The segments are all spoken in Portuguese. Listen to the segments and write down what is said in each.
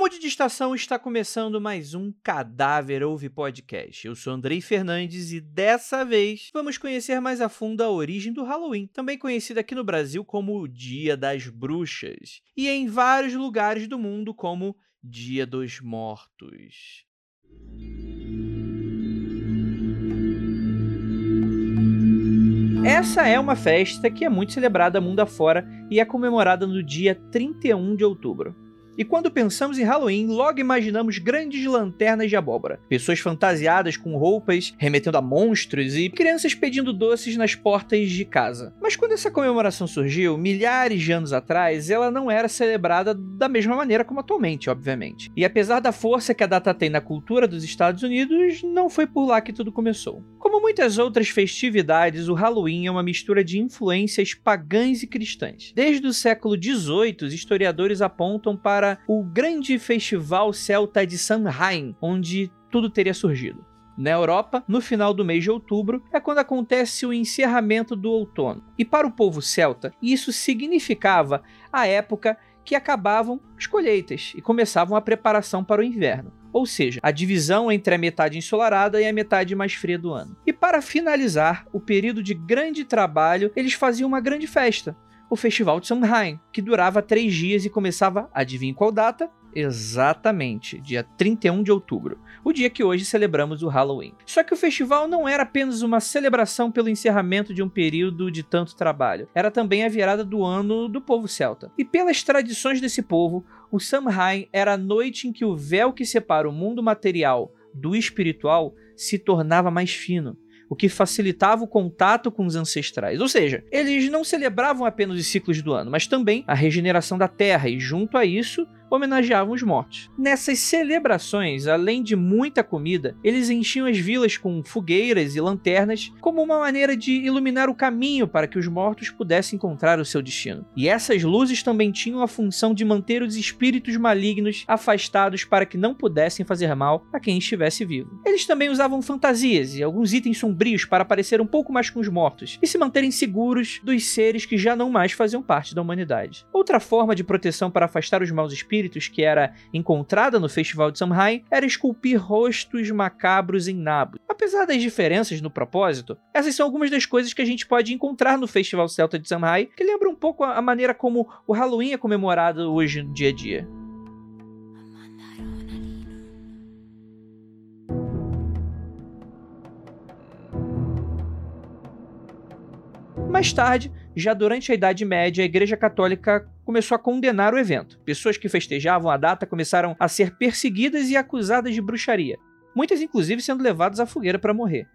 Nômade de Estação está começando mais um Cadáver Ouve Podcast. Eu sou Andrei Fernandes e dessa vez vamos conhecer mais a fundo a origem do Halloween, também conhecido aqui no Brasil como o Dia das Bruxas, e em vários lugares do mundo como Dia dos Mortos. Essa é uma festa que é muito celebrada mundo afora e é comemorada no dia 31 de outubro. E quando pensamos em Halloween, logo imaginamos grandes lanternas de abóbora, pessoas fantasiadas com roupas remetendo a monstros e crianças pedindo doces nas portas de casa. Mas quando essa comemoração surgiu, milhares de anos atrás, ela não era celebrada da mesma maneira como atualmente, obviamente. E apesar da força que a data tem na cultura dos Estados Unidos, não foi por lá que tudo começou. Como muitas outras festividades, o Halloween é uma mistura de influências pagãs e cristãs. Desde o século XVIII, os historiadores apontam para o grande festival celta de Samhain, onde tudo teria surgido. Na Europa, no final do mês de outubro, é quando acontece o encerramento do outono. E para o povo celta, isso significava a época que acabavam as colheitas e começavam a preparação para o inverno. Ou seja, a divisão entre a metade ensolarada e a metade mais fria do ano. E para finalizar o período de grande trabalho, eles faziam uma grande festa, o Festival de Samhain, que durava três dias e começava, adivinha qual data? Exatamente, dia 31 de outubro, o dia que hoje celebramos o Halloween. Só que o festival não era apenas uma celebração pelo encerramento de um período de tanto trabalho, era também a virada do ano do povo celta. E pelas tradições desse povo, o Samhain era a noite em que o véu que separa o mundo material do espiritual se tornava mais fino o que facilitava o contato com os ancestrais. Ou seja, eles não celebravam apenas os ciclos do ano, mas também a regeneração da Terra, e junto a isso, homenageavam os mortos. Nessas celebrações, além de muita comida, eles enchiam as vilas com fogueiras e lanternas como uma maneira de iluminar o caminho para que os mortos pudessem encontrar o seu destino. E essas luzes também tinham a função de manter os espíritos malignos afastados para que não pudessem fazer mal a quem estivesse vivo. Eles também usavam fantasias e alguns itens sombrios para parecer um pouco mais com os mortos e se manterem seguros dos seres que já não mais faziam parte da humanidade. Outra forma de proteção para afastar os maus espíritos espíritos que era encontrada no Festival de Samhain era esculpir rostos macabros em nabos. Apesar das diferenças no propósito, essas são algumas das coisas que a gente pode encontrar no Festival Celta de Samhain, que lembra um pouco a maneira como o Halloween é comemorado hoje no dia a dia. Mais tarde, já durante a Idade Média, a Igreja Católica começou a condenar o evento. Pessoas que festejavam a data começaram a ser perseguidas e acusadas de bruxaria, muitas inclusive sendo levadas à fogueira para morrer.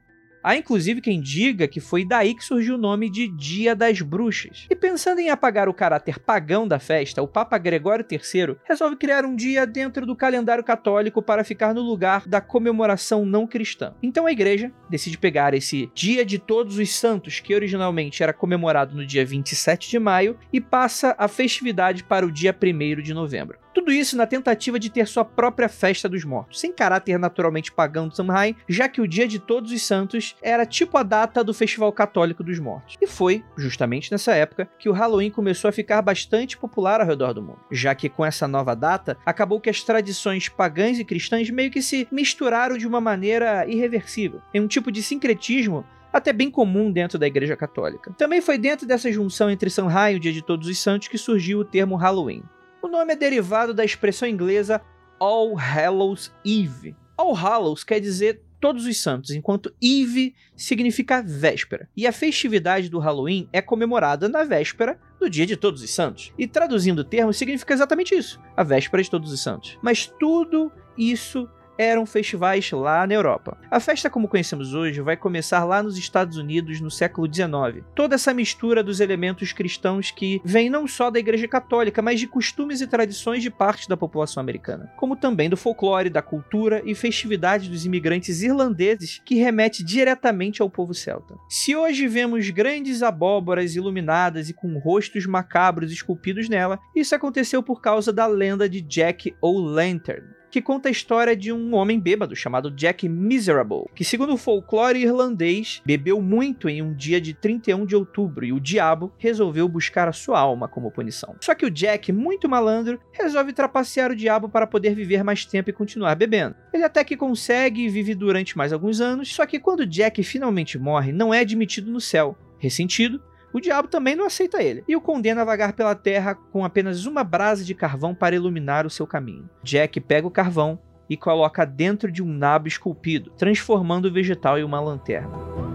Há inclusive quem diga que foi daí que surgiu o nome de Dia das Bruxas. E pensando em apagar o caráter pagão da festa, o Papa Gregório III resolve criar um dia dentro do calendário católico para ficar no lugar da comemoração não cristã. Então a igreja decide pegar esse Dia de Todos os Santos, que originalmente era comemorado no dia 27 de maio, e passa a festividade para o dia 1 de novembro. Tudo isso na tentativa de ter sua própria festa dos mortos, sem caráter naturalmente pagão do Samhain, já que o Dia de Todos os Santos era tipo a data do Festival Católico dos Mortos. E foi, justamente nessa época, que o Halloween começou a ficar bastante popular ao redor do mundo, já que com essa nova data, acabou que as tradições pagãs e cristãs meio que se misturaram de uma maneira irreversível, em um tipo de sincretismo até bem comum dentro da Igreja Católica. Também foi dentro dessa junção entre Samhain e o Dia de Todos os Santos que surgiu o termo Halloween. O nome é derivado da expressão inglesa All Hallows Eve. All Hallows quer dizer todos os santos, enquanto Eve significa véspera. E a festividade do Halloween é comemorada na véspera do dia de todos os santos. E traduzindo o termo, significa exatamente isso, a véspera de todos os santos. Mas tudo isso eram festivais lá na Europa. A festa como conhecemos hoje vai começar lá nos Estados Unidos no século XIX. Toda essa mistura dos elementos cristãos que vem não só da Igreja Católica, mas de costumes e tradições de parte da população americana, como também do folclore, da cultura e festividades dos imigrantes irlandeses que remete diretamente ao povo celta. Se hoje vemos grandes abóboras iluminadas e com rostos macabros esculpidos nela, isso aconteceu por causa da lenda de Jack O'Lantern, que conta a história de um homem bêbado chamado Jack Miserable, que, segundo o folclore irlandês, bebeu muito em um dia de 31 de outubro e o diabo resolveu buscar a sua alma como punição. Só que o Jack, muito malandro, resolve trapacear o diabo para poder viver mais tempo e continuar bebendo. Ele até que consegue e vive durante mais alguns anos, só que quando Jack finalmente morre, não é admitido no céu. Ressentido, o diabo também não aceita ele e o condena a vagar pela terra com apenas uma brasa de carvão para iluminar o seu caminho. Jack pega o carvão e coloca dentro de um nabo esculpido, transformando o vegetal em uma lanterna.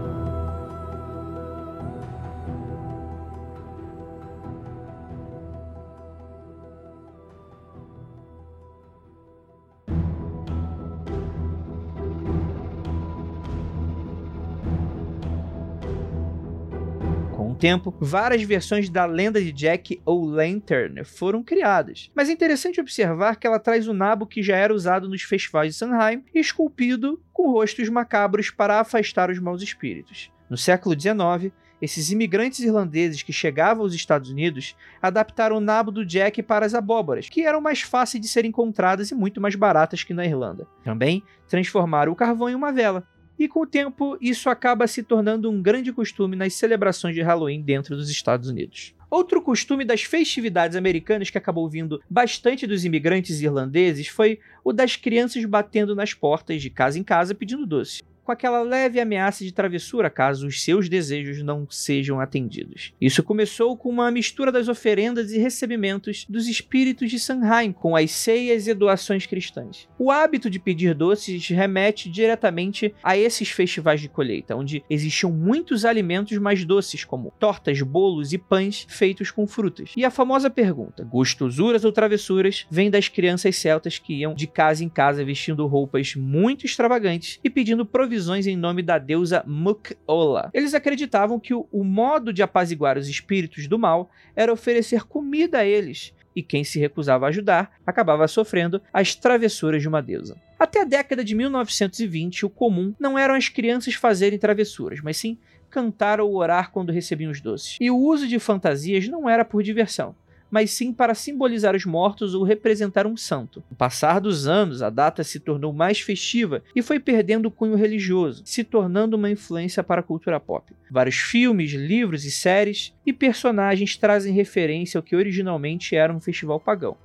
Tempo, várias versões da lenda de Jack ou Lantern foram criadas. Mas é interessante observar que ela traz o nabo que já era usado nos festivais de Sanheim, esculpido com rostos macabros para afastar os maus espíritos. No século XIX, esses imigrantes irlandeses que chegavam aos Estados Unidos adaptaram o nabo do Jack para as abóboras, que eram mais fáceis de ser encontradas e muito mais baratas que na Irlanda. Também transformaram o carvão em uma vela, e com o tempo isso acaba se tornando um grande costume nas celebrações de Halloween dentro dos Estados Unidos. Outro costume das festividades americanas que acabou vindo bastante dos imigrantes irlandeses foi o das crianças batendo nas portas de casa em casa pedindo doce com aquela leve ameaça de travessura caso os seus desejos não sejam atendidos. Isso começou com uma mistura das oferendas e recebimentos dos espíritos de Sanheim com as ceias e doações cristãs. O hábito de pedir doces remete diretamente a esses festivais de colheita, onde existiam muitos alimentos mais doces, como tortas, bolos e pães feitos com frutas. E a famosa pergunta: gostosuras ou travessuras? vem das crianças celtas que iam de casa em casa vestindo roupas muito extravagantes e pedindo provisões provisões em nome da deusa Muk-Ola. Eles acreditavam que o, o modo de apaziguar os espíritos do mal era oferecer comida a eles, e quem se recusava a ajudar acabava sofrendo as travessuras de uma deusa. Até a década de 1920, o comum não eram as crianças fazerem travessuras, mas sim cantar ou orar quando recebiam os doces. E o uso de fantasias não era por diversão mas sim para simbolizar os mortos ou representar um santo. Com o passar dos anos, a data se tornou mais festiva e foi perdendo o cunho religioso, se tornando uma influência para a cultura pop. Vários filmes, livros e séries e personagens trazem referência ao que originalmente era um festival pagão.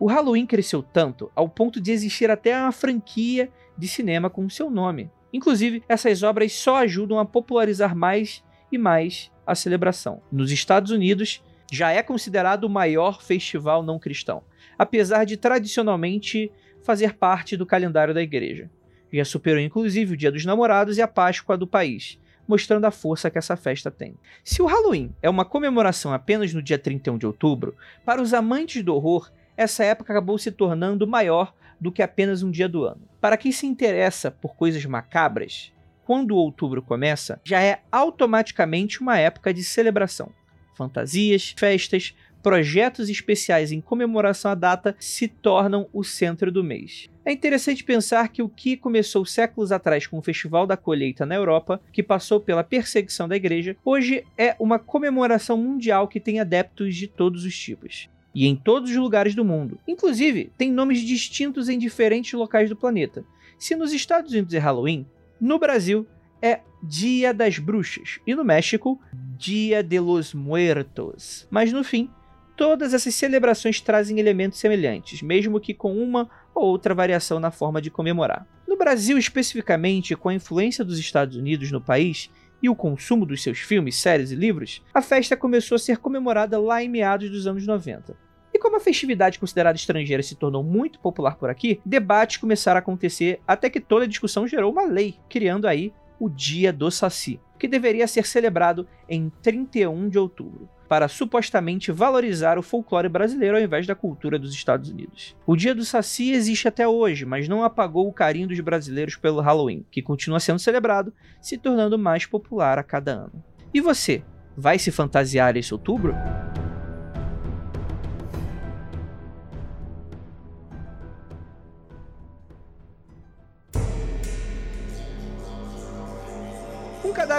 O Halloween cresceu tanto ao ponto de existir até uma franquia de cinema com seu nome. Inclusive, essas obras só ajudam a popularizar mais e mais a celebração. Nos Estados Unidos, já é considerado o maior festival não cristão, apesar de tradicionalmente fazer parte do calendário da igreja. Já superou inclusive o Dia dos Namorados e a Páscoa do país, mostrando a força que essa festa tem. Se o Halloween é uma comemoração apenas no dia 31 de outubro, para os amantes do horror, essa época acabou se tornando maior do que apenas um dia do ano. Para quem se interessa por coisas macabras, quando o outubro começa, já é automaticamente uma época de celebração fantasias, festas, projetos especiais em comemoração à data se tornam o centro do mês. É interessante pensar que o que começou séculos atrás com o Festival da Colheita na Europa, que passou pela perseguição da igreja, hoje é uma comemoração mundial que tem adeptos de todos os tipos. E em todos os lugares do mundo. Inclusive, tem nomes distintos em diferentes locais do planeta. Se nos Estados Unidos é Halloween, no Brasil é Dia das Bruxas e no México, Dia de los Muertos. Mas no fim, todas essas celebrações trazem elementos semelhantes, mesmo que com uma ou outra variação na forma de comemorar. No Brasil, especificamente, com a influência dos Estados Unidos no país e o consumo dos seus filmes, séries e livros, a festa começou a ser comemorada lá em meados dos anos 90. E como a festividade considerada estrangeira se tornou muito popular por aqui, debates começaram a acontecer até que toda a discussão gerou uma lei, criando aí o Dia do Saci, que deveria ser celebrado em 31 de outubro, para supostamente valorizar o folclore brasileiro ao invés da cultura dos Estados Unidos. O Dia do Saci existe até hoje, mas não apagou o carinho dos brasileiros pelo Halloween, que continua sendo celebrado, se tornando mais popular a cada ano. E você, vai se fantasiar esse outubro?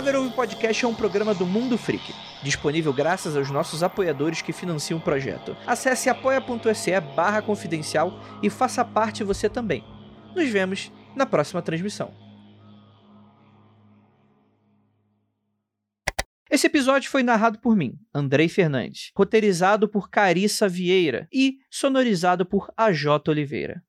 Cadáver Ouve Podcast é um programa do Mundo Freak. disponível graças aos nossos apoiadores que financiam o projeto. Acesse apoia.se barra confidencial e faça parte você também. Nos vemos na próxima transmissão. Esse episódio foi narrado por mim, Andrei Fernandes, roteirizado por Carissa Vieira e sonorizado por AJ Oliveira.